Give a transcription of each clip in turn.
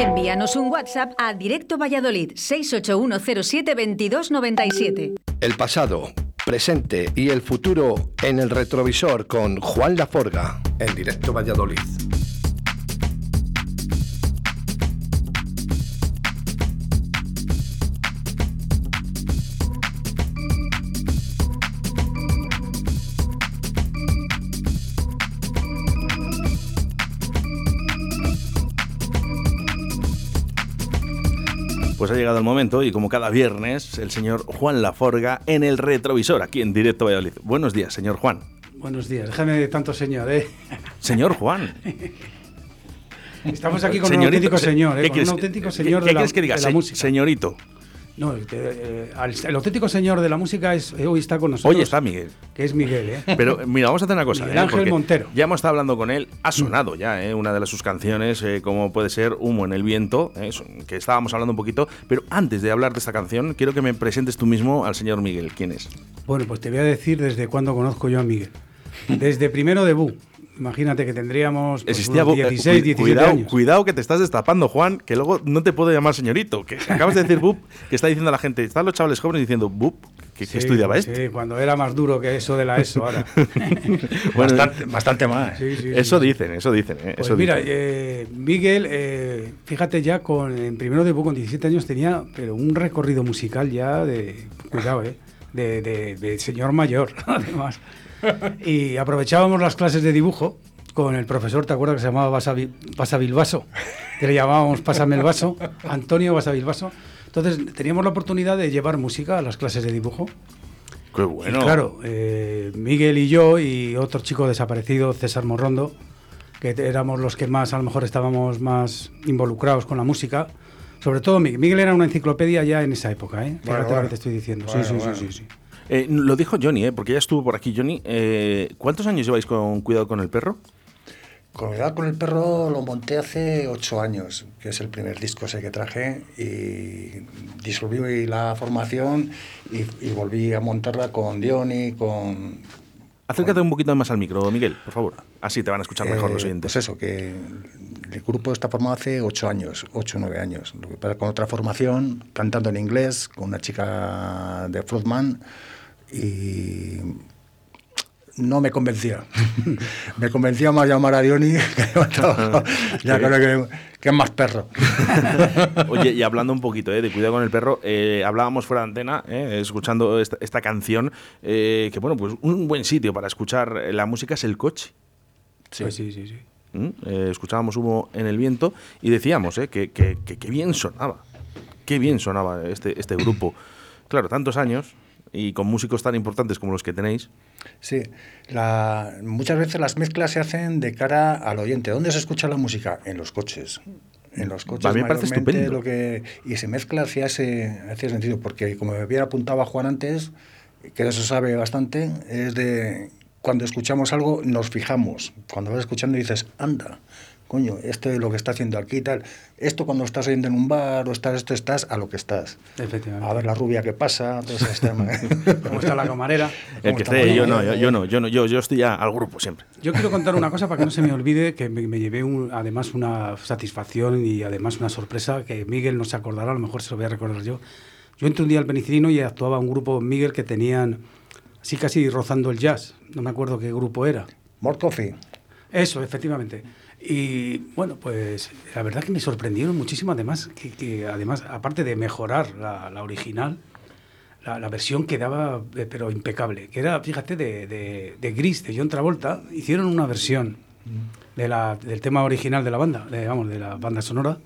Envíanos un WhatsApp a Directo Valladolid 681072297. El pasado, presente y el futuro en el retrovisor con Juan Laforga en Directo Valladolid. Pues ha llegado el momento y como cada viernes, el señor Juan Laforga en el retrovisor, aquí en Directo Valladolid. Buenos días, señor Juan. Buenos días, déjame de tanto señor, ¿eh? Señor Juan. Estamos aquí con un auténtico señor, ¿eh? ¿Qué Con quieres- un auténtico señor qué de la, que diga? de la Se- música. Señorito. No, el, eh, al- el auténtico señor de la música es, eh, hoy está con nosotros. Hoy está Miguel. Que es Miguel, ¿eh? Pero mira, vamos a hacer una cosa. Miguel ¿eh? Ángel Montero. Ya hemos estado hablando con él. Ha sonado ya ¿eh? una de las sus canciones, eh, como puede ser Humo en el viento, ¿eh? Que estábamos hablando un poquito. Pero antes de hablar de esta canción, quiero que me presentes tú mismo al señor Miguel. ¿Quién es? Bueno, pues te voy a decir desde cuándo conozco yo a Miguel. Desde primero de Bu. Imagínate que tendríamos pues, Existía unos Bu- eh, 16, cu- 17 cuidado, años. Cuidado que te estás destapando, Juan, que luego no te puedo llamar señorito. Que acabas de decir Bub, que está diciendo la gente, están los chavales jóvenes diciendo Bub, que, que Sí, estudiaba sí, este. cuando era más duro que eso de la ESO ahora. Bueno, bastante, bastante más. Sí, sí, sí, eso sí. dicen, eso dicen. ¿eh? Pues eso mira, dicen. eh, Miguel, eh, fíjate ya, con, en primero de con 17 años tenía pero un recorrido musical ya de, cuidado, eh, de, de- de señor mayor, además. Y aprovechábamos las clases de dibujo con el profesor, ¿te acuerdas que se llamaba Basavi- Basavilbaso? Que le llamábamos Pásame el vaso, Antonio Basavilbaso. Entonces teníamos la oportunidad de llevar música a las clases de dibujo. Qué Y bueno. claro, eh, Miguel y yo y otro chico desaparecido, César Morrondo, que éramos los que más, a lo mejor estábamos más involucrados con la música. Sobre todo Miguel. Miguel era una enciclopedia ya en esa época, ¿eh? Fíjate lo bueno. que te estoy diciendo. Bueno, sí, sí, bueno. sí, sí, sí. Eh, lo dijo Johnny, ¿eh? porque ya estuvo por aquí Johnny. Eh, ¿Cuántos años lleváis con Cuidado con el perro? Cuidado con el perro lo monté hace ocho años, que es el primer disco ese que traje, y disolví la formación y, y volví a montarla con Diony, con... Acércate un poquito más al micro, Miguel, por favor. Así te van a escuchar mejor eh, los oyentes. Pues eso, que el grupo está formado hace ocho años, ocho o nueve años. Lo que pasa con otra formación, cantando en inglés, con una chica de Floodman, y no me convencía. me convencía más llamar a Diony que ya creo que, que es más perro. Oye, y hablando un poquito eh, de Cuidado con el perro, eh, hablábamos fuera de antena, eh, escuchando esta, esta canción, eh, que bueno, pues un buen sitio para escuchar la música es el coche. Sí, Pues sí, sí. sí. ¿Mm? Escuchábamos humo en el viento y decíamos eh, que, que, que- que bien sonaba, qué bien sonaba este, este grupo. Claro, tantos años y con músicos tan importantes como los que tenéis. Sí, la- muchas veces las mezclas se hacen de cara al oyente. ¿Dónde se escucha la música? En los coches. En los coches. A mí me parece estupendo. Lo que, y se mezcla hacia ese, hacia ese sentido, porque como bien apuntaba Juan antes, que eso sabe bastante, es de cuando escuchamos algo nos fijamos. Cuando vas escuchando dices, anda, coño, esto es lo que está haciendo aquí y tal. Esto cuando estás oyendo en un bar o estás, esto estás a lo que estás. Efectivamente. A ver la rubia que pasa, todo ese tema. ¿Cómo está la camarera? El que esté, yo no, yo, yo no, yo no, yo, yo estoy ya al grupo siempre. Yo quiero contar una cosa para que no se me olvide, que me, me llevé un- además una satisfacción y además una sorpresa que Miguel no se acordará, a lo mejor se lo voy a recordar yo. Yo entré un día al Penicilino y actuaba un grupo Miguel que tenían así casi rozando el jazz. No me acuerdo qué grupo era. More coffee. Eso, efectivamente. Y bueno, pues la verdad que me sorprendieron muchísimo, además, que, que además, aparte de mejorar la, la original, la, la versión quedaba, eh, pero impecable. Que era, fíjate, de, de, de Gris, de John Travolta, hicieron una versión de la, del tema original de la banda, de, vamos, de la banda sonora,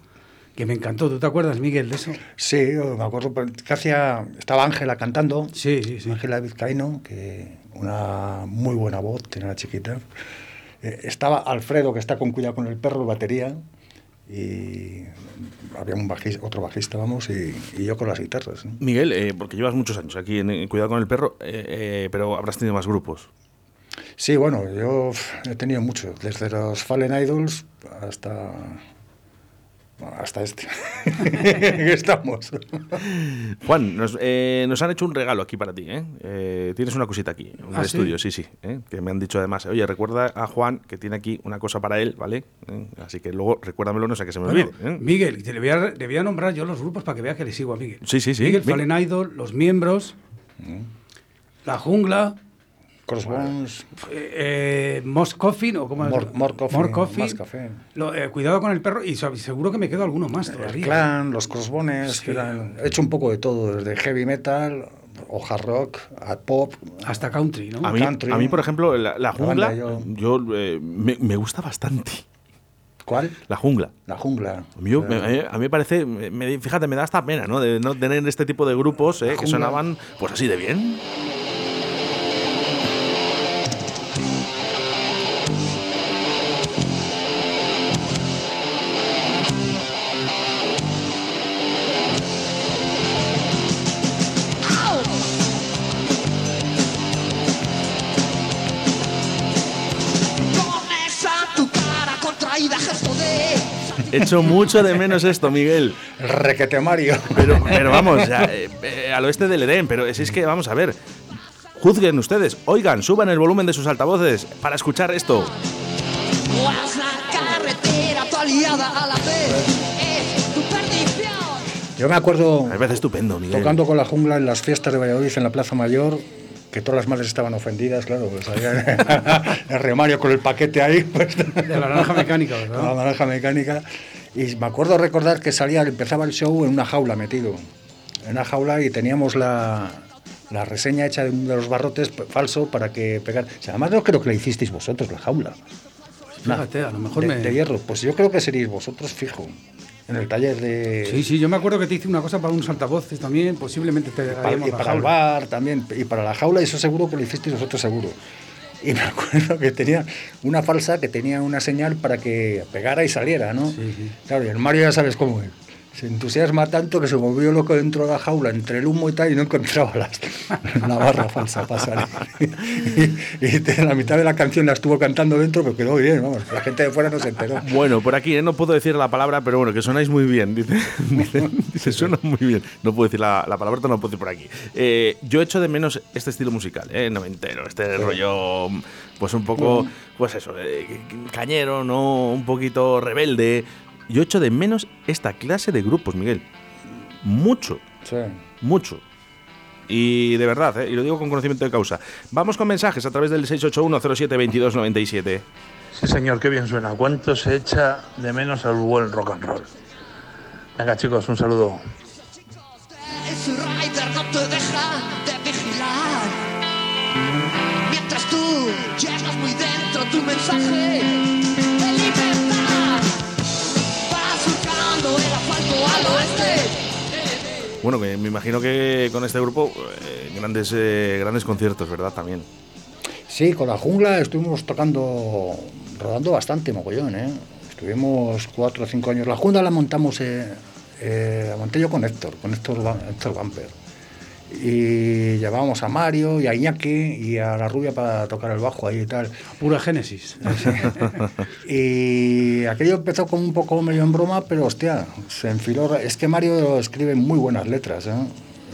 que me encantó. ¿Tú te acuerdas, Miguel, de eso? Sí, me acuerdo que hacía, estaba Ángela cantando, Sí, sí, sí. Ángela Vizcaíno, que una muy buena voz, tenía una chiquita. Eh, estaba Alfredo, que está con cuidado con el perro, batería, y había un bajis- otro bajista, vamos, y, y yo con las guitarras. ¿no? Miguel, eh, porque llevas muchos años aquí en, en Cuidado con el perro, eh, pero habrás tenido más grupos. Sí, bueno, yo he tenido muchos, desde los Fallen Idols hasta hasta este. Estamos. Juan, nos, eh, nos han hecho un regalo aquí para ti. ¿eh? Eh, tienes una cosita aquí, en ¿Ah, el sí? estudio, sí, sí. ¿eh? Que me han dicho además, oye, recuerda a Juan que tiene aquí una cosa para él, ¿vale? ¿Eh? Así que luego recuérdamelo, no sé que se me Bueno, olvide. ¿eh? Miguel, te le voy, a, le voy a nombrar yo los grupos para que vea que le sigo a Miguel. Sí, sí, sí. Miguel, Miguel. Fallen Idol, Los Miembros, La Jungla, Crossbones. eh, eh, Moss Coffin, o como More- More Coffee, More Coffee. Más café. Lo- eh, cuidado con el perro y seguro que me quedo alguno más El todavía. clan, los crossbones, Sí. que eran- he hecho un poco de todo, desde heavy metal o hard rock a pop. Hasta country, ¿no? A mí, country. a mí, por ejemplo, la, la jungla, yo- yo, eh, me, me gusta bastante. ¿Cuál? La jungla. La jungla. A mí, me, a mí me parece, me- fíjate, me da hasta pena, ¿no? De no tener este tipo de grupos eh, que sonaban pues así de bien. De. Echo mucho de menos esto, Miguel. El requete Mario. Pero, pero vamos, ya, eh, eh, al oeste del Edén, pero es, es que vamos a ver. Juzguen ustedes, oigan, suban el volumen de sus altavoces para escuchar esto. Pues. Yo me acuerdo Me parece estupendo, Miguel. tocando con la jungla en las fiestas de Valladolid en la Plaza Mayor, que todas las madres estaban ofendidas, claro, pues había el remario con el paquete ahí, pues, De la naranja mecánica, con la ¿verdad? naranja mecánica. Y me acuerdo recordar que salía, empezaba el show en una jaula metido, en una jaula y teníamos la, la reseña hecha de uno de los barrotes falso para que pegar. O sea, además no creo que la hicisteis vosotros, la jaula. Fíjate, a lo mejor de, me... de hierro. Pues yo creo que seríais vosotros fijo. En el taller de. Sí, sí, yo me acuerdo que te hice una cosa para unos altavoces también, posiblemente te Para- y para el bar también, y para la jaula, eso seguro que lo hicisteis vosotros seguro. Y me acuerdo que tenía una falsa que tenía una señal para que pegara y saliera, ¿no? Sí, sí. Claro, y el Mario ya sabes cómo es. Se entusiasma tanto que se volvió loco dentro de la jaula, entre el humo y tal, y no encontraba las- la barra falsa para salir. Y, y de la mitad de la canción la estuvo cantando dentro, pero quedó bien, vamos. La gente de fuera no se enteró. Bueno, por aquí eh, no puedo decir la palabra, pero bueno, que sonáis muy bien. Dice, dice, dice, suena muy bien. No puedo decir la, la palabra, no puedo decir por aquí. Eh, yo echo de menos este estilo musical, ¿eh? noventero, este rollo, pues un poco, pues eso, eh, cañero, ¿no? Un poquito rebelde. Yo echo de menos esta clase de grupos, Miguel. Mucho, Sí. mucho. Y de verdad, ¿eh? y lo digo con conocimiento de causa. Vamos con mensajes a través del 681-07-2297. Sí, señor, qué bien suena. ¿Cuánto se echa de menos al buen rock and roll? Venga, chicos, un saludo. Ese rider no te deja de vigilar. Mientras tú llegas muy dentro tu mensaje Bueno, me imagino que con este grupo eh, grandes, eh, grandes conciertos, ¿verdad? También. Sí, con la jungla estuvimos tocando, rodando bastante mogollón, ¿eh? Estuvimos cuatro o cinco años. La jungla la montamos, eh, la monté yo con Héctor, con Héctor, Héctor. Y llevábamos a Mario y a Iñaki y a la rubia para tocar el bajo ahí y tal. Pura génesis. Y aquello empezó como un poco medio en broma, pero hostia, se enfiló. Es que Mario escribe muy buenas letras, ¿eh?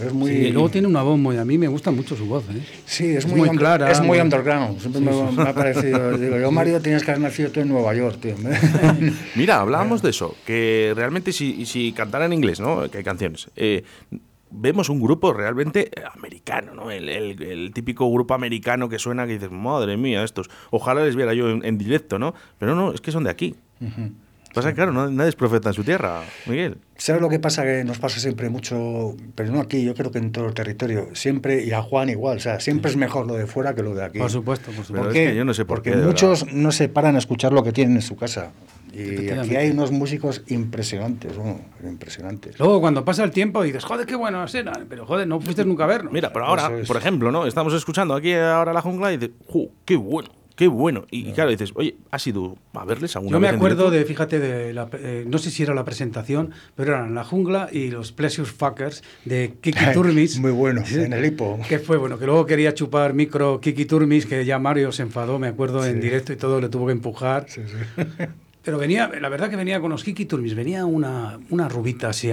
Es muy, Sí, y luego tiene una voz muy... A mí me gusta mucho su voz, ¿eh? Sí, es, Es muy, muy under- clara, Es muy underground. Siempre me, me ha parecido. Digo, yo, Mario, tienes que haber nacido tú en Nueva York, tío. Mira, hablábamos de eso, que realmente si, si cantara en inglés, ¿no? Que hay canciones. eh, vemos un grupo realmente americano, ¿no? El, el- el típico grupo americano que suena que dices, madre mía, estos. Ojalá les viera yo en, en directo, ¿no? Pero no, es que son de aquí. Pasa que, claro, no- nadie es profeta en su tierra, Miguel. ¿Sabes lo que pasa? Que nos pasa siempre mucho, pero no aquí, yo creo que en todo el territorio. Siempre, y a Juan igual, o sea, siempre es mejor lo de fuera que lo de aquí. Por supuesto, por supuesto. Pero ¿Por es qué? que yo no sé por Porque qué, muchos no se paran a escuchar lo que tienen en su casa. Y aquí hay unos músicos impresionantes, bueno, impresionantes. Luego cuando pasa el tiempo dices, joder, qué bueno era, pero joder, no fuiste nunca a vernos. Mira, pero ahora, es. por ejemplo, ¿no? Estamos escuchando aquí ahora la jungla y dices, ¡ju! ¡Qué bueno! ¡Qué bueno! Y, y claro, dices, oye, ¿has ido a verles alguna Yo me vez acuerdo de, fíjate, de la, eh, no sé si era la presentación, pero eran La Jungla y los Pleasure Fuckers de Kiki Turmis. Muy bueno, en el hipo. Que fue bueno, que luego quería chupar micro Kiki Turmis, que ya Mario se enfadó, me acuerdo, en directo y todo, le tuvo que empujar. Pero venía, la verdad que venía con los Kiki Turbis, venía una, una rubita así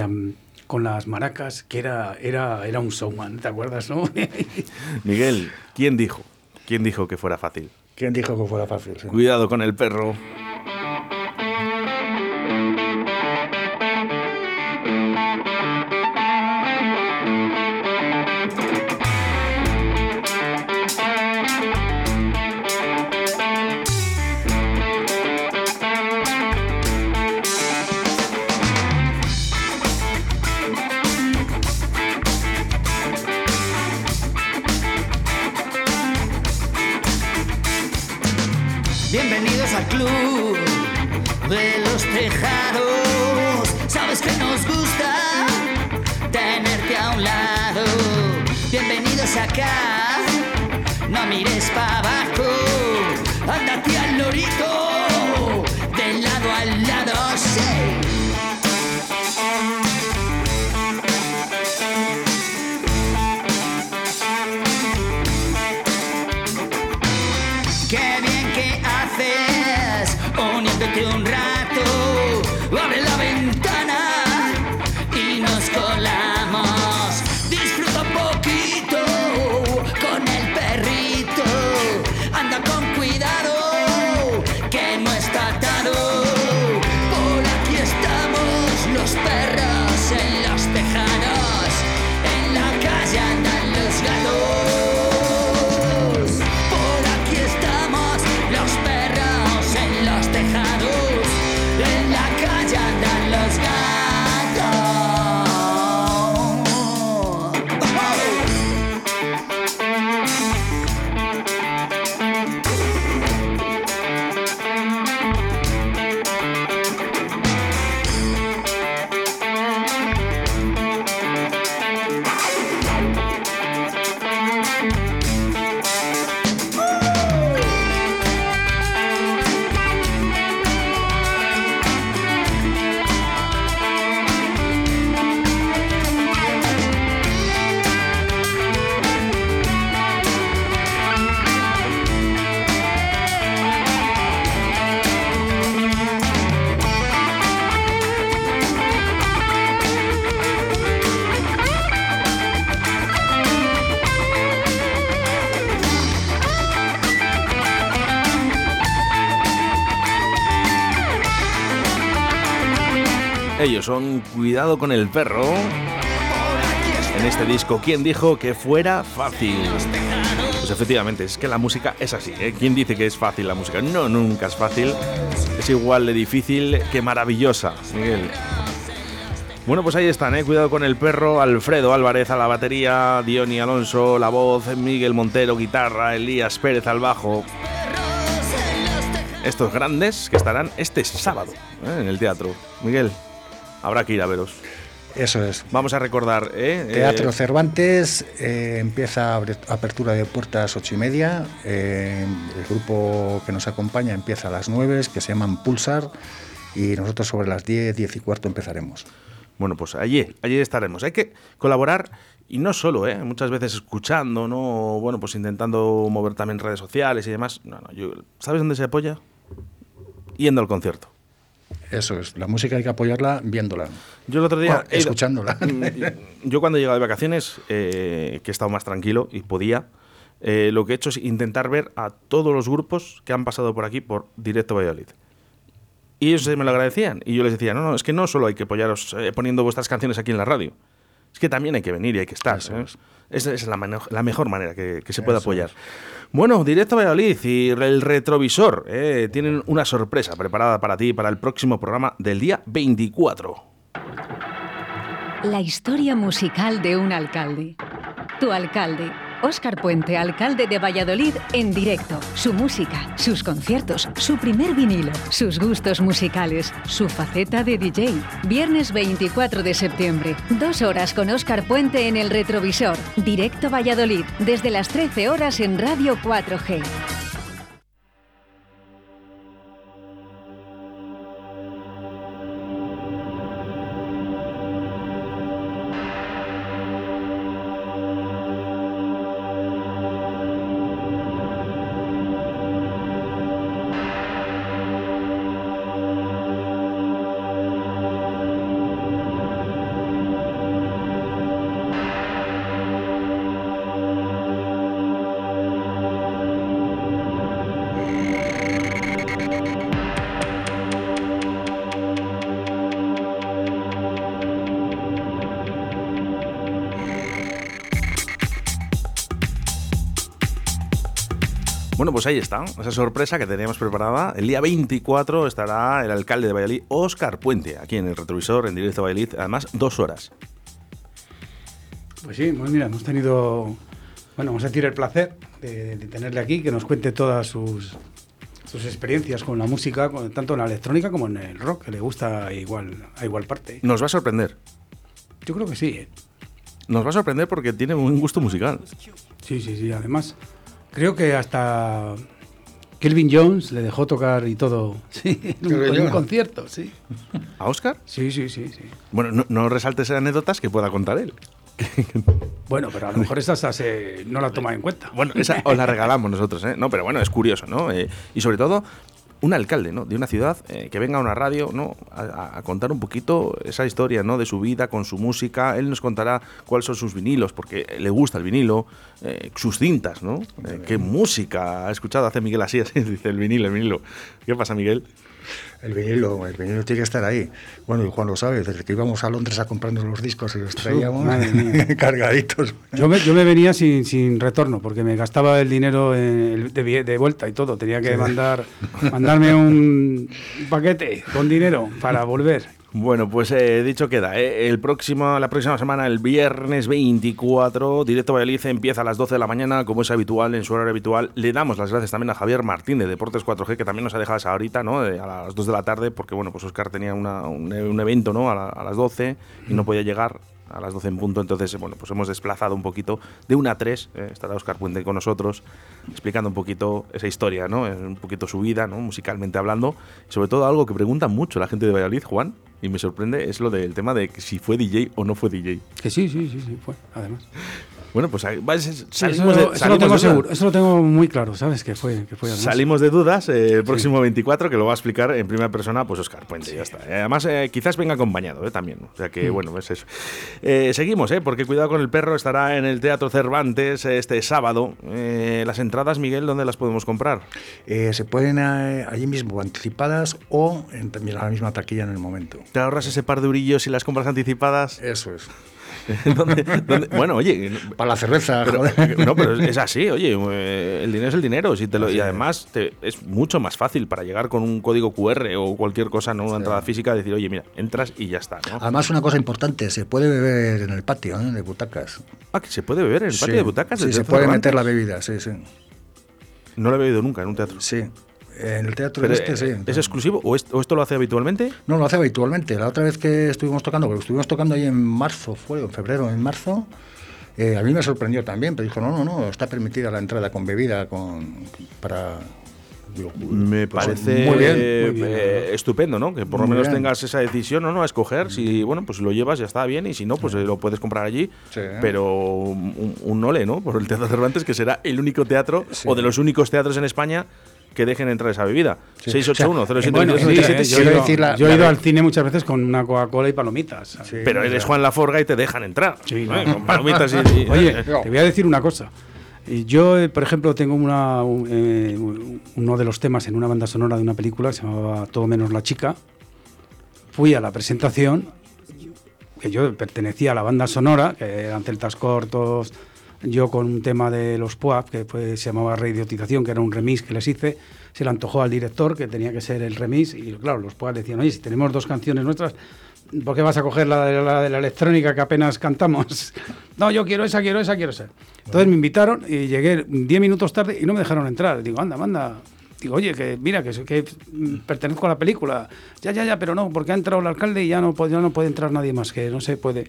con las maracas, que era, era, era un showman, ¿te acuerdas, no? Miguel, ¿quién dijo? ¿Quién dijo que fuera fácil? ¿Quién dijo que fuera fácil? Sí. Cuidado con el perro. Bienvenidos acá, no mires para abajo. Ándate al lorito, de lado Ellos son Cuidado con el perro. En este disco, ¿quién dijo que fuera fácil? Pues efectivamente, es que la música es así. ¿eh? ¿Quién dice que es fácil la música? No, nunca es fácil. Es igual de difícil que maravillosa, Miguel. Bueno, pues ahí están, ¿eh? Cuidado con el perro, Alfredo Álvarez a la batería, Diony Alonso, la voz, Miguel Montero, guitarra, Elías Pérez al bajo. Estos grandes que estarán este sábado ¿eh? en el teatro. Miguel, habrá que ir a veros. Eso es. Vamos a recordar, ¿eh? Teatro Eh, Cervantes eh, empieza apertura de puertas ocho y media. eh, el grupo que nos acompaña empieza a las nueve, que se llaman Pulsar, y nosotros sobre las diez, diez y cuarto empezaremos. Bueno, pues allí, allí estaremos. Hay que colaborar y no solo, ¿eh? muchas veces escuchando, ¿no? Bueno, pues intentando mover también redes sociales y demás. No, no, yo- ¿Sabes dónde se apoya? Yendo al concierto. Eso es. La música hay que apoyarla viéndola. Yo el otro día... Bueno, ido- escuchándola. Mm, Yo cuando he llegado de vacaciones, eh, que he estado más tranquilo y podía, eh, lo que he hecho es intentar ver a todos los grupos que han pasado por aquí por Directo Valladolid. Y ellos me lo agradecían. Y yo les decía, no, no, es que no solo hay que apoyaros eh, poniendo vuestras canciones aquí en la radio. Es que también hay que venir y hay que estar. Eso es. Esa es la, mejor manera que, que se puede Eso apoyar. Bueno, Directo Valladolid y el retrovisor eh, tienen una sorpresa preparada para ti para el próximo programa del día 24. La historia musical de un alcalde. Tu alcalde, Óscar Puente, alcalde de Valladolid, en directo. Su música, sus conciertos, su primer vinilo, sus gustos musicales, su faceta de DJ. Viernes 24 de septiembre, dos horas con Óscar Puente en el retrovisor. Directo Valladolid, desde las 13 horas en Radio 4G. Bueno, pues ahí está, esa sorpresa que teníamos preparada. El día 24 estará el alcalde de Valladolid, Óscar Puente, aquí en el retrovisor, en directo a Valladolid, además dos horas. Pues sí, pues mira, hemos tenido, bueno, vamos a decir el placer de, de tenerle aquí, que nos cuente todas sus, sus experiencias con la música, con- tanto en la electrónica como en el rock, que le gusta igual, a igual parte. Nos va a sorprender. Yo creo que sí, ¿eh? Nos va a sorprender porque tiene un gusto musical. Sí, sí, sí. Además, creo que hasta Kelvin Jones le dejó tocar y todo. Sí, en un, concierto, sí. ¿A Óscar? Sí, sí, sí, sí. Bueno, no, no resaltes anécdotas que pueda contar él. Bueno, pero a lo mejor esa hasta se, no la toma en cuenta. Bueno, esa os la regalamos nosotros, ¿eh? No, pero bueno, es curioso, ¿no? Eh, y sobre todo, un alcalde, ¿no? De una ciudad eh, que venga a una radio, ¿no? A, contar un poquito esa historia, ¿no? De su vida con su música. Él nos contará cuáles son sus vinilos, porque le gusta el vinilo, eh, sus cintas, ¿no? Eh, ¿Qué música ha escuchado? Hace Miguel así, así, dice el vinilo, el vinilo. ¿Qué pasa, Miguel? El vinilo, el vinilo tiene que estar ahí. Bueno, y Juan lo sabe, desde que íbamos a Londres a comprarnos los discos y los traíamos cargaditos. Yo me, yo me venía sin, sin retorno porque me gastaba el dinero en- de, de vuelta y todo. Tenía que mandar mandarme un paquete con dinero para volver. Bueno, pues eh, dicho queda, eh, el próximo, la próxima semana, el viernes 24, Directo Valladolid empieza a las 12 de la mañana, como es habitual, en su horario habitual. Le damos las gracias también a Javier Martín de Deportes 4G, que también nos ha dejado esa horita, ¿no? A las 2 de la tarde, porque bueno, pues Oscar tenía una- un, un evento, ¿no? A, la- a las 12 y no podía llegar a las 12 en punto, entonces, bueno, pues hemos desplazado un poquito de una a 3, eh, estará Oscar Puente con nosotros, explicando un poquito esa historia, ¿no? Eh, Un poquito su vida, ¿no? Musicalmente hablando, sobre todo algo que pregunta mucho la gente de Valladolid, Juan, y me sorprende, es lo del tema de si fue DJ o no fue DJ. Que sí, sí, sí, sí, fue, además. Bueno, pues Sí, salimos, eso, de, eso lo tengo de seguro, dudas. eso lo tengo muy claro, ¿sabes? Que fue, que fue. Salimos de dudas eh, el próximo 24, que lo va a explicar en primera persona, pues Oscar Puente, ya está. Eh, Además, eh, quizás venga acompañado eh, también. O sea que, bueno, es eso. Eh, seguimos, eh, porque Cuidado con el Perro estará en el Teatro Cervantes este sábado. Eh, las entradas, Miguel, ¿dónde las podemos comprar? Eh, se pueden eh, allí mismo anticipadas o en la misma taquilla en el momento. ¿Te ahorras ese par de eurillos y las compras anticipadas? Eso es. ¿Dónde- dónde? Bueno, oye, Para la cerveza, Pero, joder. no, pero es así, oye, eh, el dinero es el dinero. Si te lo, y además te- es mucho más fácil para llegar con un código QR o cualquier cosa, no una entrada física, decir, oye, mira, entras y ya está. ¿no? Además, una cosa importante, se puede beber en el patio, ¿eh? de butacas. Ah, que se puede beber en el patio Sí. de butacas. Sí, se puede meter la bebida, sí, sí. No lo he bebido nunca en un teatro. Sí. En el teatro Pero, este, sí. eh, ¿Es exclusivo o, es- o esto lo hace habitualmente? No, lo hace habitualmente. La otra vez que estuvimos tocando, porque estuvimos tocando ahí en marzo, fue en febrero, en marzo, eh, a mí me sorprendió también, pero dijo, no, no, no, está permitida la entrada con bebida, con para... digo, Me pues, parece muy bien, eh, muy bien. eh, estupendo, ¿no? Que por lo menos bien. tengas esa decisión, ¿no? no a escoger. Si, bueno, pues si lo llevas ya está bien y si no, pues lo puedes comprar allí. Sí. Pero un, un ole, ¿no? Por el Teatro Cervantes, que será el único teatro Sí. o de los únicos teatros en España que dejen entrar esa bebida. Sí. 681 O sea, 07 Bueno, sí, 27, eh, yo he quiero ido, decir la- yo he la ido re- al cine muchas veces con una Coca-Cola y palomitas. ¿sabes? Sí. Pero eres Juan Laforga y te dejan entrar. Sí, ¿eh? no. Con palomitas y- y- Oye, eh, te voy a decir una cosa. Y Yo, eh, por ejemplo, tengo una, un- eh, uno de los temas en una banda sonora de una película que se llamaba Todo menos la chica. Fui a la presentación, que yo pertenecía a la banda sonora, que eran celtas cortos, yo con un tema de los PUAP, que fue- se llamaba Reidiotización, que era un remix que les hice, se le antojó al director que tenía que ser el remix, y claro, los PUAP decían, oye, si tenemos dos canciones nuestras, ¿por qué vas a coger la de la, de la electrónica que apenas cantamos? no, yo quiero esa, quiero esa, quiero esa. Entonces me invitaron y llegué 10 minutos tarde y no me dejaron entrar. Digo, anda, manda. Digo, oye, que mira, que, que pertenezco a la película. Ya, ya, ya, pero no, porque ha entrado el alcalde y ya no, ya no puede entrar nadie más, que no se puede.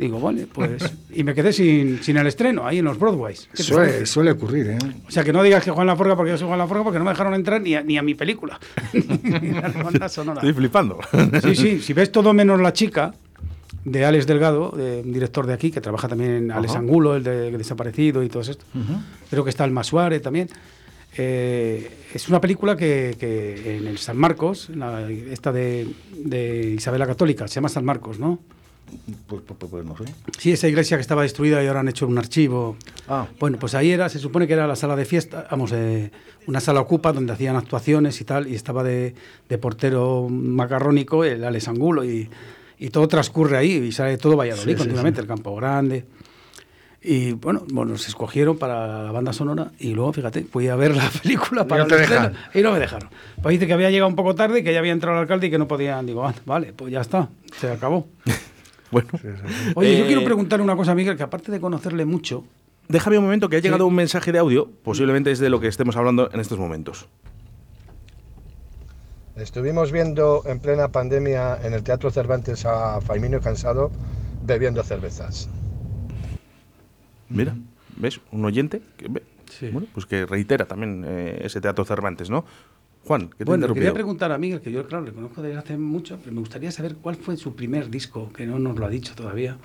Digo, vale, pues. Y me quedé sin, sin el estreno ahí en los Broadways. ¿Qué te Suele, suele ocurrir, ¿eh? O sea, que no digas que Juan Laforga porque yo soy Juan Laforga porque no me dejaron entrar ni a, ni a mi película. Ni a la banda sonora. Estoy flipando. Sí, sí, si ves todo menos la chica de Alex Delgado, de- un director de aquí que trabaja también en Alex Ajá. Angulo, el de Desaparecido y todo esto. Creo que está el Masuare también. Eh, es una película que, que en el San Marcos, la- esta de, de Isabel la Católica, se llama San Marcos, ¿no? Pues, pues- pues no sé. Sí, esa iglesia que estaba destruida y ahora han hecho un archivo. Ah. Bueno, pues ahí era, se supone que era la sala de fiesta, vamos, eh, una sala ocupa donde hacían actuaciones y tal, y estaba de, de portero macarrónico el Alex Angulo y, y todo transcurre ahí y sale todo Valladolid Sí, sí, continuamente, el Campo Grande. Y bueno, bueno, nos escogieron para la banda sonora y luego, fíjate, fui a ver la película para no dejan. y no me dejaron. Pues dice que había llegado un poco tarde, que ya había entrado el alcalde y que no podían. Digo, ah, vale, pues ya está, se acabó. Bueno, Oye, yo Eh, quiero preguntarle una cosa a Miguel, que aparte de conocerle mucho, déjame un momento que ha llegado un mensaje de audio, posiblemente es de lo que estemos hablando en estos momentos. Estuvimos viendo en plena pandemia en el Teatro Cervantes a Faimino Cansado bebiendo cervezas. Mira, ¿ves? Un oyente que, ve- Sí. bueno, pues que reitera también eh, ese Teatro Cervantes, ¿no? Juan, ¿qué te Bueno, le quería preguntar a Miguel, que yo, claro, le conozco desde hace mucho, pero me gustaría saber cuál fue su primer disco, que no nos lo ha dicho todavía.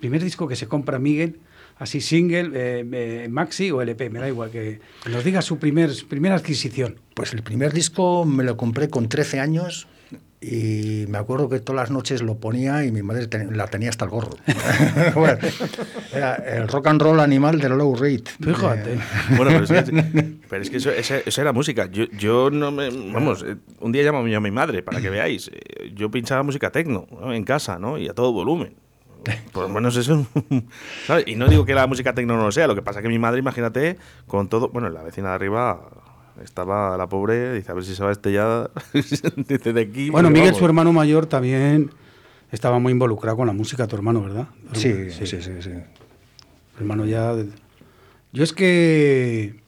Primer disco que se compra Miguel, así single, eh, eh, maxi o LP, me da igual, que, que nos diga su, primer, su primera adquisición. Pues el primer disco me lo compré con 13 años y me acuerdo que todas las noches lo ponía y mi madre ten- la tenía hasta el gorro. Bueno, era el rock and roll animal de Low Rate. Fíjate. Eh, Bueno, pero es que, pero es que eso, esa, esa era música. Yo, yo no me. Vamos, eh, un día llamo a mi madre para que veáis. Eh, Yo pinchaba música tecno ¿no? en casa, ¿no? Y a todo volumen. Por lo menos eso. ¿sabes? Y no digo que la música tecno no lo sea. Lo que pasa que mi madre, imagínate, con todo. Bueno, la vecina de arriba estaba la pobre, dice a ver si se va estrellada. dice de aquí. Bueno, Miguel, vamos. su hermano mayor, también estaba muy involucrado con la música, tu hermano, ¿verdad? sí, sí, sí, sí. Hermano ya... Yo es que...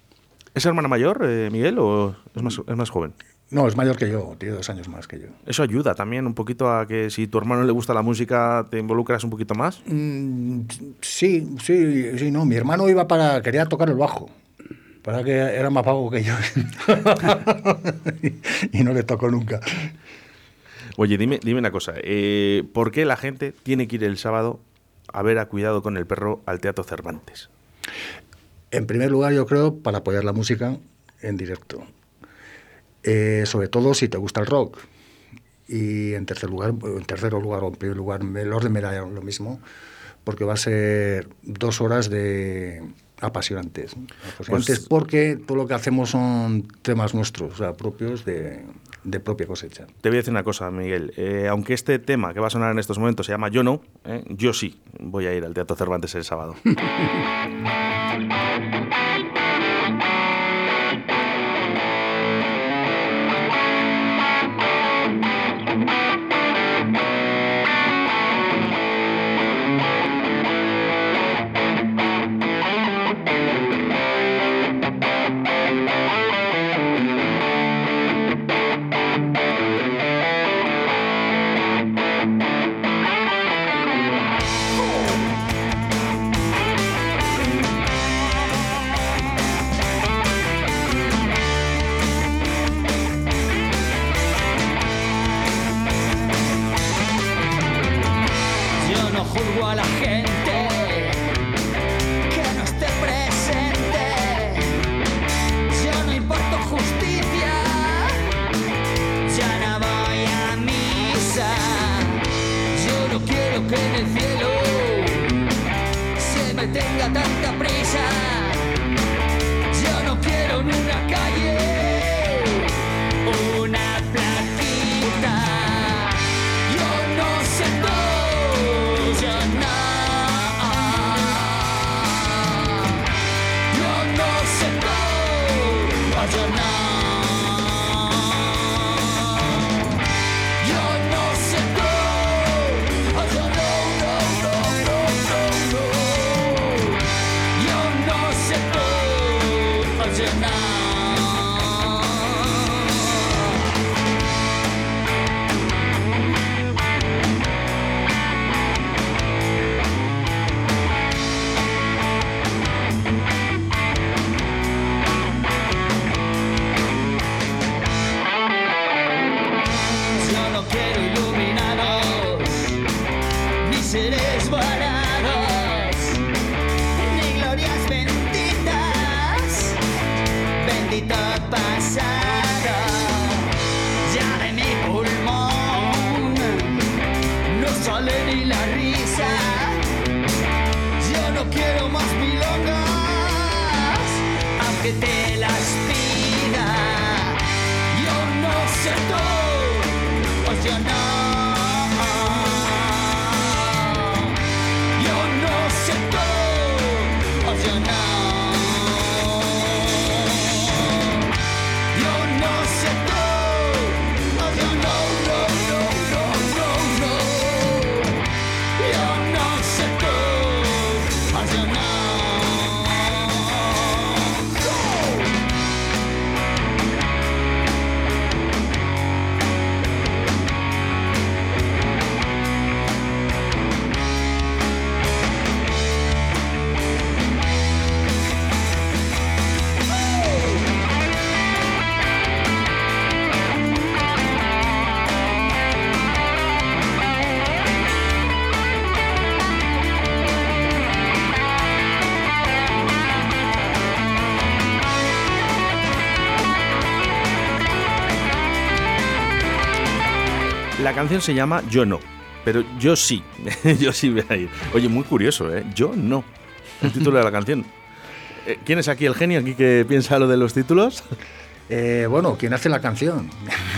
¿Es hermana mayor, eh, Miguel, o es más, es más joven? No, es mayor que yo, tiene dos años más que yo. Eso ayuda también un poquito a que si tu hermano le gusta la música, te involucras un poquito más. Mm, sí, sí, sí, no. Mi hermano iba para. quería tocar el bajo. Para que era más vago que yo. y no le tocó nunca. Oye, dime, dime una cosa. eh, ¿Por qué la gente tiene que ir el sábado a ver a Cuidado con el Perro al Teatro Cervantes? En primer lugar, yo creo, para apoyar la música en directo. Eh, sobre todo si te gusta el rock. Y en tercer lugar, en tercer lugar o en primer lugar, el orden me da lo mismo, porque va a ser dos horas de apasionantes. Apasionantes Pues- porque todo lo que hacemos son temas nuestros, o sea, propios de, de propia cosecha. Te voy a decir una cosa, Miguel. Eh, aunque este tema que va a sonar en estos momentos se llama Yo no, eh, yo sí voy a ir al Teatro Cervantes el sábado. canción se llama Yo no, pero yo sí, yo sí voy a ir. Oye, muy curioso, ¿eh? Yo no, el título de la canción. Eh, ¿Quién es aquí el genio aquí que piensa lo de los títulos? Eh, bueno, quien hace la canción.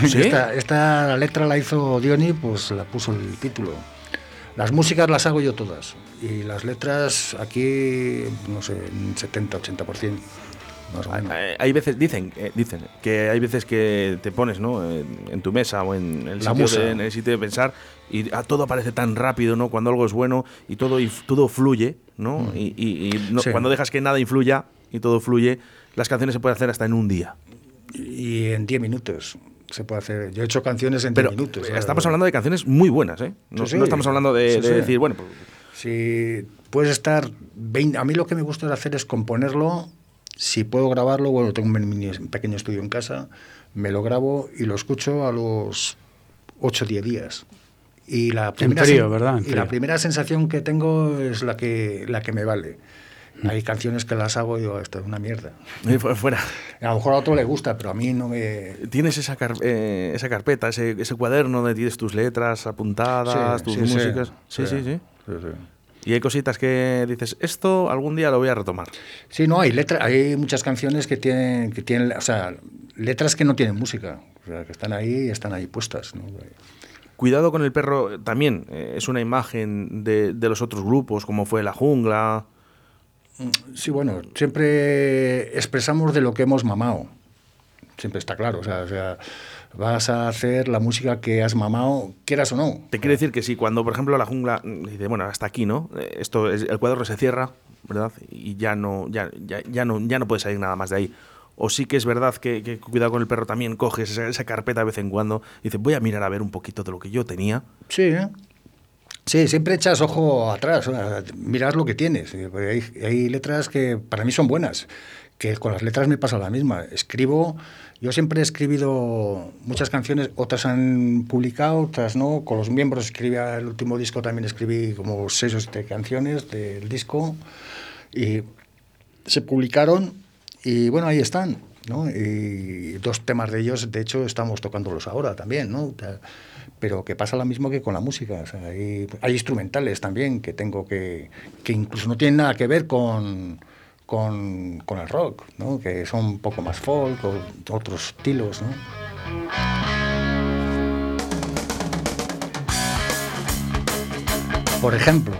¿Sí? Esta, esta letra la hizo Diony, pues la puso el título. Las músicas las hago yo todas. Y las letras aquí, no sé, un 70-80%. Más o menos. Eh, hay veces, dicen, eh, dicen que hay veces que te pones ¿no? en, en tu mesa o en el, La sitio de, en el sitio de pensar y ah, todo aparece tan rápido, ¿no? Cuando algo es bueno y todo, y todo fluye, ¿no? Y, y- y no- Mm. Sí. cuando dejas que nada influya y todo fluye, las canciones se pueden hacer hasta en un día. Y en 10 minutos se puede hacer. Yo he hecho canciones en 10 Pero minutos. eh, ¿sabes? estamos hablando de canciones muy buenas, ¿eh? No, Sí, sí. no estamos hablando de, decir, bueno, pues, Si puedes estar 20, a mí lo que me gusta hacer es componerlo. Si puedo grabarlo, bueno, tengo un mini- un pequeño estudio en casa, me lo grabo y lo escucho a los 8 o 10 días. Y la primera, frío, sen- ¿verdad? En y la primera sensación que tengo es la que, la que me vale. Hay canciones que las hago y digo, esto es una mierda. eh, fu- fuera. A lo mejor a otro le gusta, pero a mí no me... Tienes esa, car- eh, esa carpeta, ese, ese cuaderno donde tienes tus letras apuntadas, Sí, tus sí, sí. músicas. Sí, sí, sí. Sí, sí. Y hay cositas que dices, esto algún día lo voy a retomar. Sí, no, hay letras, hay muchas canciones que tienen, que tienen, o sea, letras que no tienen música, o sea, que están ahí y están ahí puestas. ¿no? Cuidado con el perro también eh, es una imagen de, de los otros grupos, como fue La Jungla. Sí, bueno, siempre expresamos de lo que hemos mamado. Siempre está claro, o sea, o sea, vas a hacer la música que has mamado, quieras o no. Te quiere decir que si cuando, por ejemplo, La Jungla mm, dice, bueno, hasta aquí, ¿no? Eh, Esto es- el cuadro se cierra, ¿verdad? Y ya no, ya, ya, ya no, ya no puede salir nada más de ahí. O sí que es verdad que, que cuidado con el perro también coges esa, esa carpeta de vez en cuando y dices, voy a mirar a ver un poquito de lo que yo tenía. Sí, ¿eh? Sí, siempre echas ojo atrás, miras lo que tienes. Porque Hay, hay letras que para mí son buenas, que con las letras me pasa la misma. Escribo, yo siempre he escribido muchas canciones, otras han publicado, otras no. Con los miembros escribía el último disco, también escribí como seis o siete canciones del disco y se publicaron y bueno, ahí están. ¿no? Y dos temas de ellos, de hecho, estamos tocándolos ahora también, ¿no? Pero que pasa lo mismo que con la música. o sea, hay, hay instrumentales también que tengo que, que incluso no tienen nada que ver con, con, con el rock, ¿no? que son un poco más folk o otros estilos. ¿no? Por ejemplo,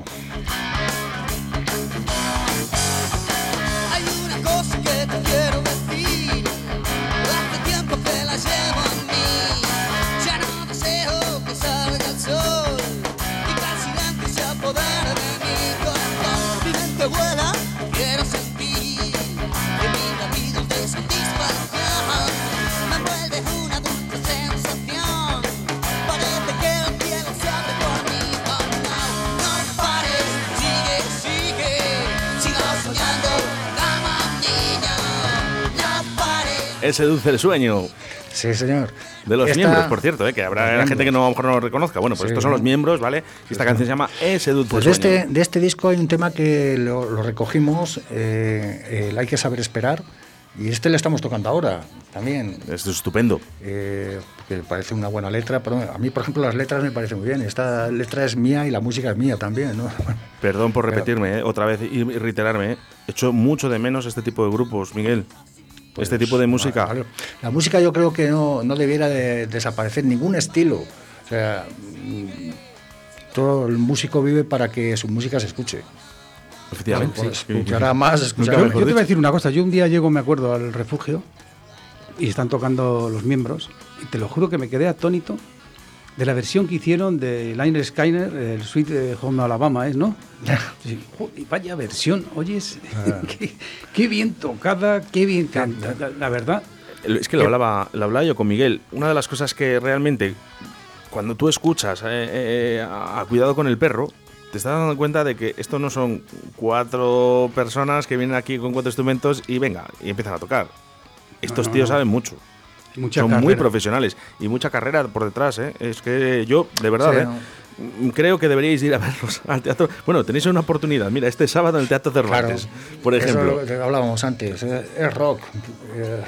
Ese dulce sueño sí, señor. de los Esta- miembros, por cierto, ¿eh? que habrá Los gente que no, a lo mejor no lo reconozca. Bueno, pues Sí, estos son los miembros, ¿vale? Y esta canción se llama Ese dulce Pues de sueño. este, de este disco hay un tema que lo, lo recogimos, eh, el Hay que saber esperar, y este le estamos tocando ahora también. Esto es estupendo. eh, que parece una buena letra, pero a mí, por ejemplo, las letras me parecen muy bien. Esta letra es mía y la música es mía también, ¿no? Perdón por Pero- repetirme, ¿eh? otra vez y y reiterarme. ¿eh? Echo mucho de menos este tipo de grupos, Miguel. Este tipo de música. Pues, Vale. La música yo creo que no, no debiera de desaparecer ningún estilo. O sea, mm, todo el músico vive para que su música se escuche. Efectivamente. Pues, sí, sí, sí. escuchará más, escuchará Yo, yo te voy a decir una cosa. Yo un día llego, me acuerdo, al refugio y están tocando los miembros y te lo juro que me quedé atónito de la versión que hicieron de Liner Skyner, el Sweet eh, Home Alabama, ¿es, no? Sí, vaya versión, oyes, qué, qué bien tocada, qué bien canta, la, la verdad. Es que lo hablaba, lo hablaba yo con Miguel. Una de las cosas que realmente, cuando tú escuchas eh, eh, a Cuidado con el perro, te estás dando cuenta de que esto no son cuatro personas que vienen aquí con cuatro instrumentos y venga, y empiezan a tocar. Estos no, tíos no. saben mucho. Mucha son muy profesionales y mucha carrera por detrás. ¿eh? Es que yo, de verdad, Sí, ¿eh? Creo que deberíais ir a verlos al teatro. Bueno, tenéis una oportunidad. Mira, este sábado en el Teatro Cervantes, por Eso ejemplo. es lo hablábamos antes, eh, es rock. Eh,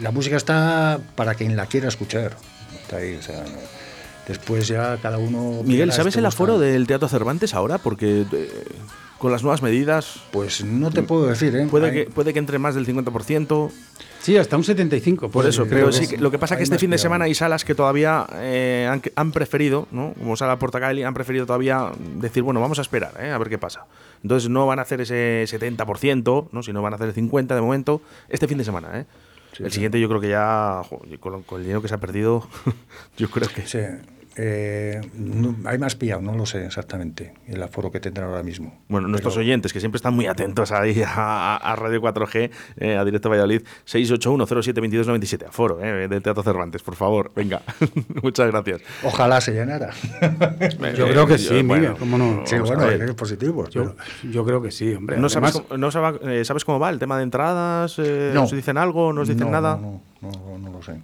la música está para quien la quiera escuchar. Está ahí, o sea, no- Después ya cada uno... Miguel, ¿sabes te el aforo del Teatro Cervantes ahora? Porque eh, con las nuevas medidas Pues no te puedo decir, ¿eh? puede que, puede que entre más del 50%. Sí, hasta un 75. Por pues, eso, eh, pero creo sí, que lo que pasa es que este fin de semana hay salas que todavía eh, han, han preferido, ¿no? como Sala Portacaeli, han preferido todavía decir, bueno, vamos a esperar, ¿eh? a ver qué pasa. Entonces no van a hacer ese 70%, ¿no? sino van a hacer el 50% de momento este fin de semana. ¿eh? el siguiente yo creo que ya, jo, con, con el dinero que se ha perdido, yo creo que... Sí. Eh, no- hay más pillado, no lo sé exactamente, el aforo que tendrán ahora mismo. Bueno, nuestros Pero- oyentes, que siempre están muy atentos ahí a, a Radio 4G, eh, a Directo Valladolid, 681-07-2297, aforo, eh, del Teatro Cervantes, por favor, venga. Muchas gracias. Ojalá se llenara. Yo creo que sí, bueno, Miguel, cómo no. sí, bueno, que positivos. Yo, creo que sí, hombre. ¿No, sabes, cómo, no eh, sabes cómo va el tema de entradas? Eh, No. ¿Os dicen algo? ¿No os dicen No, nada? No, no, no, no lo sé.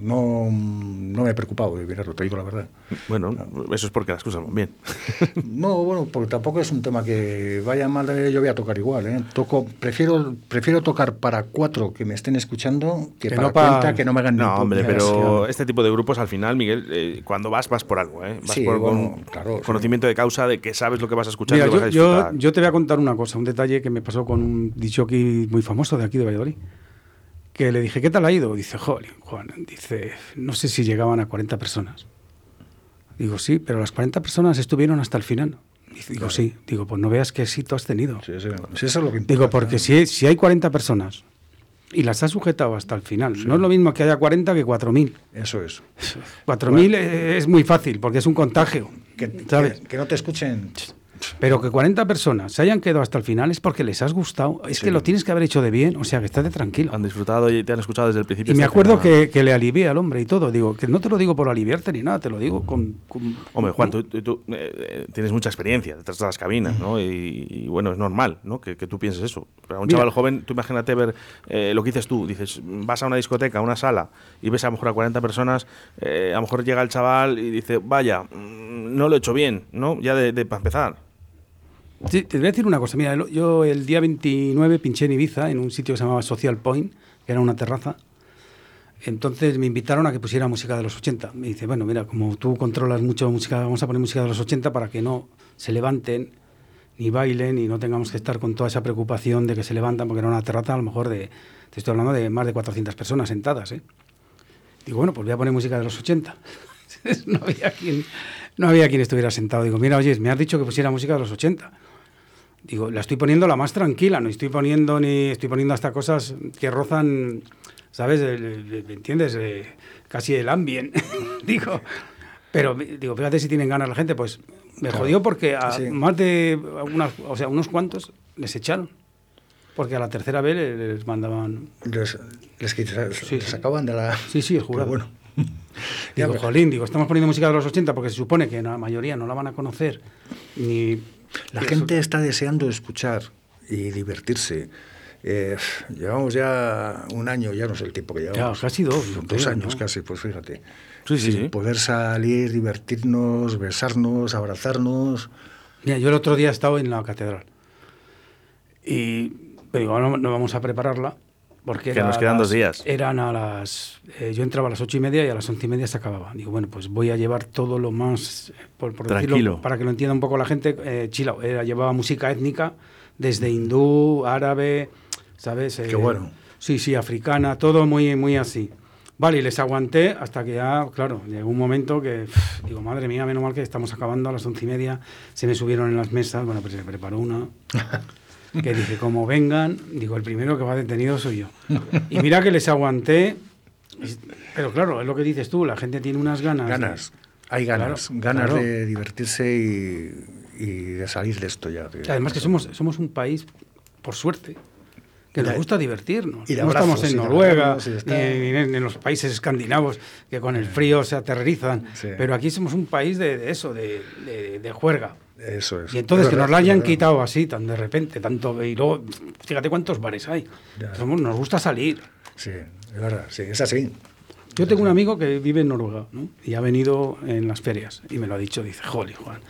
No, no me he preocupado de mirarlo, te digo la verdad. Bueno, eso es porque las cosas van bien. No, bueno, porque tampoco es un tema que vaya mal, eh, yo voy a tocar igual. ¿eh? Toco, prefiero, prefiero tocar para cuatro que me estén escuchando que, Que para no pa- cuenta que no me hagan No, hombre, pero gracia. este tipo de grupos al final, Miguel, eh, cuando vas, vas por algo, ¿eh? Vas Sí, por bueno, con claro, sí. conocimiento de causa de que sabes lo que vas a escuchar Mira, y lo vas a yo, yo, disfrutar. yo te voy a contar una cosa, un detalle que me pasó con un disjockey muy famoso de aquí de Valladolid. Que le dije, ¿qué tal ha ido? Dice, joder, Juan, dice, no sé si llegaban a 40 personas. Digo, sí, pero las 40 personas estuvieron hasta el final. Dice, digo, sí. Digo, pues no veas qué éxito has tenido. Sí, sí, sí, eso es lo que importa. Digo, porque si, si hay 40 personas y las has sujetado hasta el final, no es lo mismo que haya 40 que 4.000. Eso es. 4.000 es muy fácil porque es un contagio. Que, ¿sabes? que- que no te escuchen. Pero que 40 personas se hayan quedado hasta el final es porque les has gustado. Es Sí. que lo tienes que haber hecho de bien, o sea, que estate tranquilo. Han disfrutado y te han escuchado desde el principio. Y me acuerdo que, que le alivié al hombre y todo. Digo, que no te lo digo por aliviarte ni nada, te lo digo con. con- Hombre, Juan, tú, tú- tú, eh, tienes mucha experiencia detrás de las cabinas, ¿no? Y, y, bueno, es normal, ¿no? Que, que tú pienses eso. Pero a un Mira. chaval joven, tú imagínate ver eh, lo que dices tú. Dices, vas a una discoteca, a una sala, y ves a lo mejor a 40 personas, eh, a lo mejor llega el chaval y dice, vaya, mm, no lo he hecho bien, ¿no? Ya de, de- para empezar. Sí, te voy a decir una cosa. Mira, yo el día 29 pinché en Ibiza, en un sitio que se llamaba Social Point, que era una terraza. Entonces me invitaron a que pusiera música de los 80. Me dice, bueno, mira, como tú controlas mucho música, vamos a poner música de los 80 para que no se levanten ni bailen y no tengamos que estar con toda esa preocupación de que se levantan, porque era una terraza a lo mejor de, te estoy hablando de más de 400 personas sentadas. ¿eh? Digo, bueno, pues voy a poner música de los 80. no, había quien, no había quien estuviera sentado. Digo, mira, oye, me has dicho que pusiera música de los 80. Digo, la estoy poniendo la más tranquila, no estoy poniendo ni estoy poniendo hasta cosas que rozan, ¿sabes? ¿Me entiendes? Eh, casi el ambient. digo, pero digo, fíjate si tienen ganas la gente, pues me jodió porque a Sí. más de o sea, unos cuantos les echaron. Porque a la tercera vez les, mandaban. Les, les, quita- Sí, les sí. acaban de la. Sí, sí, el jurado. Pero bueno. Digo, jolín, digo, estamos poniendo música de los 80 porque se supone que la mayoría no la van a conocer. Ni. La gente está deseando escuchar y divertirse. Eh, llevamos ya un año, ya no sé el tiempo que Ya, llevamos. casi dos. Dos años ¿no? casi, pues fíjate. Sí, sí, Sin sí. Poder salir, divertirnos, besarnos, abrazarnos. Mira, yo el otro día he estado en la catedral. Y pero digo, no, no vamos a prepararla. Porque Que nos quedan dos días. Eran a las. eh, yo entraba a las ocho y media y a las once y media se acababa. Digo, bueno, pues voy a llevar todo lo más. eh, Por, por decirlo, Tranquilo. para que lo entienda un poco la gente, eh, chilao. Era, llevaba música étnica, desde hindú, árabe, ¿sabes? Eh, Qué bueno. Sí, sí, africana, todo muy, muy así. Vale, y les aguanté hasta que ya, claro, llegó un momento que, uf, digo, madre mía, menos mal que estamos acabando a las once y media, se me subieron en las mesas, bueno, pues se preparó una, que dije, como vengan, digo, el primero que va detenido soy yo. Y mira que les aguanté, pero claro, es lo que dices tú, la gente tiene unas ganas. de- Ganas. Hay ganas. Claro, ganas claro. de divertirse y, y de salir de esto ya. de- Además que somos, somos un país, por suerte, que nos de- gusta divertirnos. y de no estamos en de Noruega, abrazos, de ni, ni en, en los países escandinavos, que con el frío se aterrorizan. Sí. Pero aquí somos un país de, de eso, de, de- de juerga. Eso es. Y entonces Es que nos la hayan quitado así, tan de repente, tanto. Y luego, fíjate cuántos bares hay. Somos, nos gusta salir. Sí, es verdad, sí, es así. Yo tengo un amigo que vive en Noruega ¿no? y ha venido en las ferias y me lo ha dicho. Dice, jolly, Juan,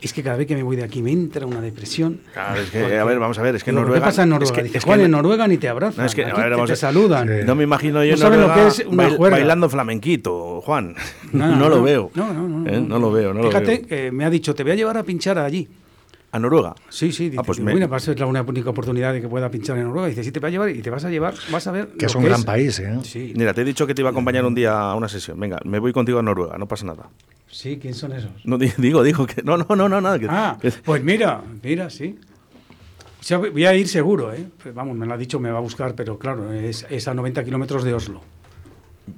es que cada vez que me voy de aquí me entra una depresión. Claro, es que, Porque- a ver, vamos a ver, es que Digo, Noruega. ¿Qué pasa en es Noruega? que- es que Juan, no- en Noruega ni te abrazan. No, es que, aquí a ver, te- vamos te a- saludan. No me imagino yo No saben lo Noruega que es una bail- bailando flamenquito, Juan. No, No, no, lo veo. No, no, no, ¿Eh? no. No lo veo, no lo Fíjate veo. que me ha dicho, te voy a llevar a pinchar allí. ¿A Noruega? Sí, sí, dice, Ah, pues me- "Mira, va a ser la una- única oportunidad de que pueda pinchar en Noruega. Dice, sí, te va a llevar y te vas a llevar, vas a ver. Que es un gran país, ¿eh? Sí, Mira, te he dicho que te iba a acompañar un día a una sesión. Venga, me voy contigo a Noruega, no pasa nada. sí, ¿quién son esos? No, di- digo, digo que. No, no, no, no, nada. que- Ah, que- pues mira, mira, sí. O sea, voy a ir seguro, ¿eh? Vamos, me lo ha dicho, me va a buscar, pero claro, es, es a 90 kilómetros de Oslo.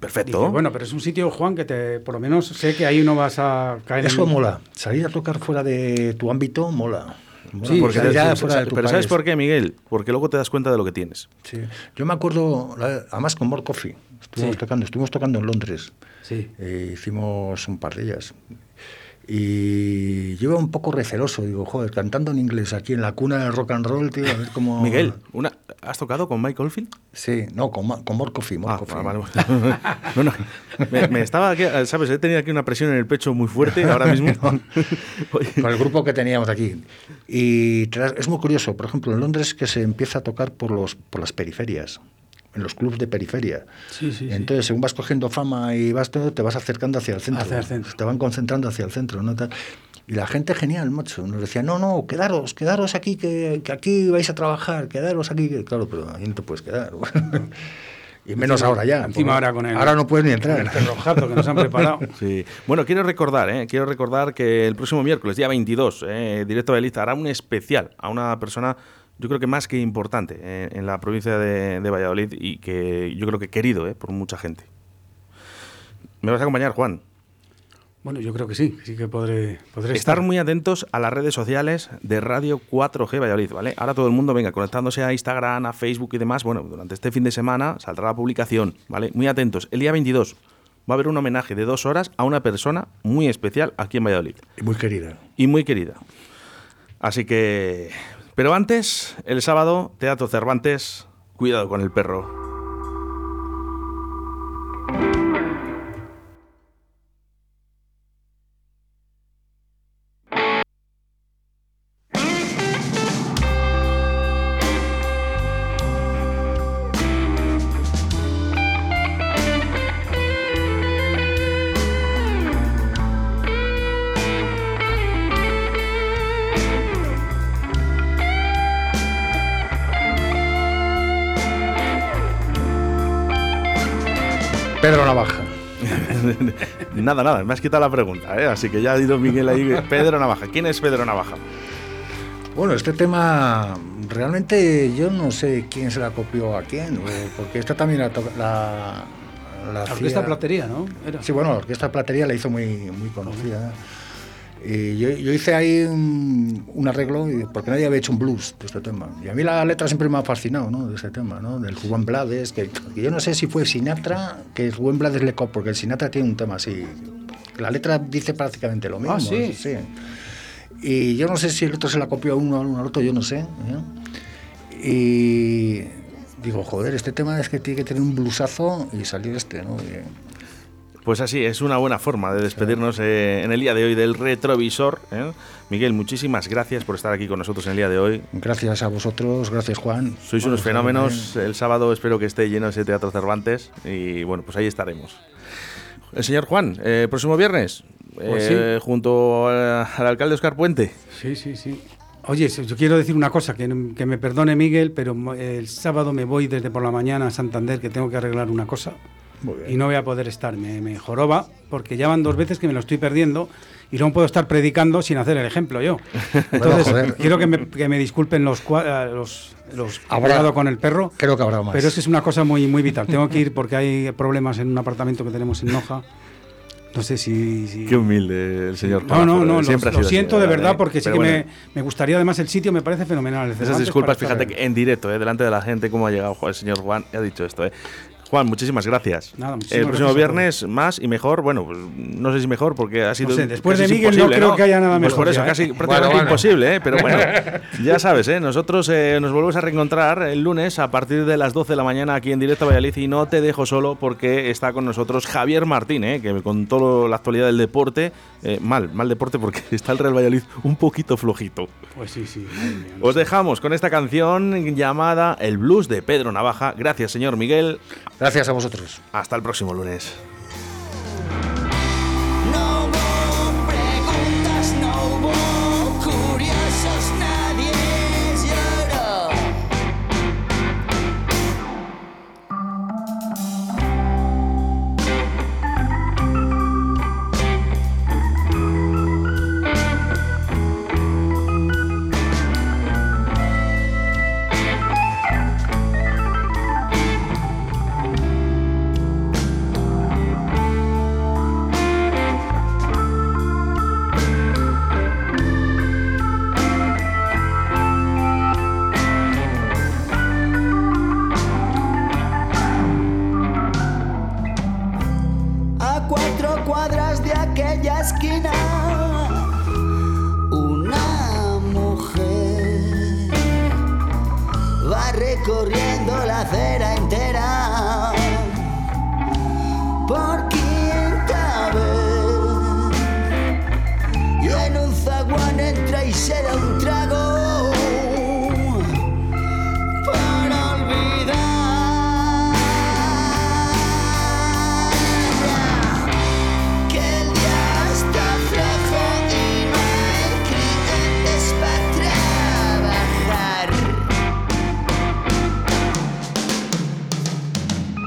Perfecto. Dice, bueno, pero es un sitio, Juan, que te, por lo menos sé que ahí no vas a caer Eso en... mola. Salir a tocar fuera de tu ámbito mola. Mola, Sí, Porque ya fuera de tu pero ¿sabes por qué, Miguel? Porque luego te das cuenta de lo que tienes. Sí. Yo me acuerdo, además con More Coffee, estuvimos, Sí. tocando, estuvimos tocando en Londres. Sí. Eh, hicimos un par de ellas. Y yo iba un poco receloso, digo, joder, cantando en inglés aquí en la cuna del rock and roll, tío, a ver cómo... Miguel, una, ¿has tocado con Mike Oldfield? Sí, no, con, Ma- con Coffee, More Ah, Coffee. vale, vale. No, no, me, me estaba aquí, ¿sabes? He tenido aquí una presión en el pecho muy fuerte ahora mismo. Con el grupo que teníamos aquí. Y es muy curioso, por ejemplo, en Londres que se empieza a tocar por, los, por las periferias, en los clubs de periferia. Sí, sí, sí. Entonces, según vas cogiendo fama y vas todo, te vas acercando hacia el centro. Hacia el centro. Te van concentrando hacia el centro. ¿no? Y la gente genial, macho. Nos decía, no, no, quedaros, quedaros aquí, que, que aquí vais a trabajar, quedaros aquí. que-". Claro, pero ahí no te puedes quedar. y menos ahora ya. Encima ahora con el- Ahora no puedes ni entrar. cerrojazo que nos han preparado. Sí. Bueno, quiero recordar, ¿eh? quiero recordar que el próximo miércoles, día 22, eh, Directo de Liza hará un especial a una persona, yo creo que más que importante eh, en la provincia de, de Valladolid y que yo creo que querido eh, por mucha gente. ¿Me vas a acompañar, Juan? Bueno, yo creo que sí, sí que podré, podré Estar muy atentos a las redes sociales de Radio 4G Valladolid, ¿vale? Ahora todo el mundo venga conectándose a Instagram, a Facebook y demás. Bueno, durante este fin de semana saldrá la publicación, ¿vale? Muy atentos. El día 22 va a haber un homenaje de dos horas a una persona muy especial aquí en Valladolid Y muy querida. y muy querida. Así que... Pero antes, el sábado, Teatro Cervantes, cuidado con el perro. Pedro Navaja. nada, nada, me has quitado la pregunta, ¿eh? Así que ya ha ido Miguel ahí. Pedro Navaja. ¿Quién es Pedro Navaja? Bueno, este tema realmente yo no sé quién se la copió a quién, porque esta también la, la, la hacía- orquesta platería, ¿no? Era. Sí, bueno, la orquesta platería la hizo muy, muy conocida. Y yo, yo hice ahí un, un arreglo, porque nadie había hecho un blues de este tema. Y a mí la letra siempre me ha fascinado, ¿no? De este tema, ¿no? Del Rubén Blades, que, que yo no sé si fue Sinatra, que Rubén Blades le copió, porque el Sinatra tiene un tema así. La letra dice prácticamente lo mismo. Ah, ¿sí? Y yo no sé si el otro se la copió a uno, uno al otro, yo no sé. ¿eh? Y digo, joder, este tema es que tiene que tener un blusazo y salió este, ¿no? Y- Pues así, es una buena forma de despedirnos eh, en el día de hoy del retrovisor. ¿eh? Miguel, muchísimas gracias por estar aquí con nosotros en el día de hoy. Gracias a vosotros, gracias Juan. Sois Bueno, unos fenómenos. El sábado espero que esté lleno ese Teatro Cervantes y bueno, pues ahí estaremos. El señor Juan, eh, próximo viernes, Pues eh, junto al, al alcalde Oscar Puente. Sí, sí, sí. Oye, yo quiero decir una cosa, que, que me perdone Miguel, pero mo- el sábado me voy desde por la mañana a Santander, que tengo que arreglar una cosa. Y no voy a poder estar, me, me joroba, porque ya van dos veces que me lo estoy perdiendo y no puedo estar predicando sin hacer el ejemplo yo. Entonces, joder. quiero que me, que me disculpen los, eh, los, los que he Habrá- con el perro. Creo que habrá más. Pero es que es una cosa muy, muy vital. Tengo que ir porque hay problemas en un apartamento que tenemos en Noja. No sé si... si- Qué humilde el señor No, no, no, lo, siempre ha lo sido así, siento de verdad ¿eh? porque sí Pero que bueno, me, me gustaría, además el sitio me parece fenomenal. Esas disculpas, fíjate que en directo, eh, delante de la gente, cómo ha llegado el señor Juan, ha dicho esto. Eh. Juan, muchísimas gracias. Nada, muchísimas El próximo gracias viernes más y mejor. Bueno, pues, no sé si mejor porque ha sido. sé, después casi de Miguel no creo que haya nada Pues mejor por eso, ya, ¿eh? casi Bueno, prácticamente bueno. imposible, ¿eh? Pero bueno, ya sabes, ¿eh? Nosotros eh, nos volvemos a reencontrar el lunes a partir de las 12 de la mañana aquí en directo a Valladolid y no te dejo solo porque está con nosotros Javier Martín, ¿eh? que con toda la actualidad del deporte, eh, mal, mal deporte porque está el Real Valladolid un poquito flojito. Pues sí, sí. mía, no Os dejamos con esta canción llamada El Blues de Pedro Navaja. Gracias, señor Miguel. Gracias a vosotros. Hasta el próximo lunes.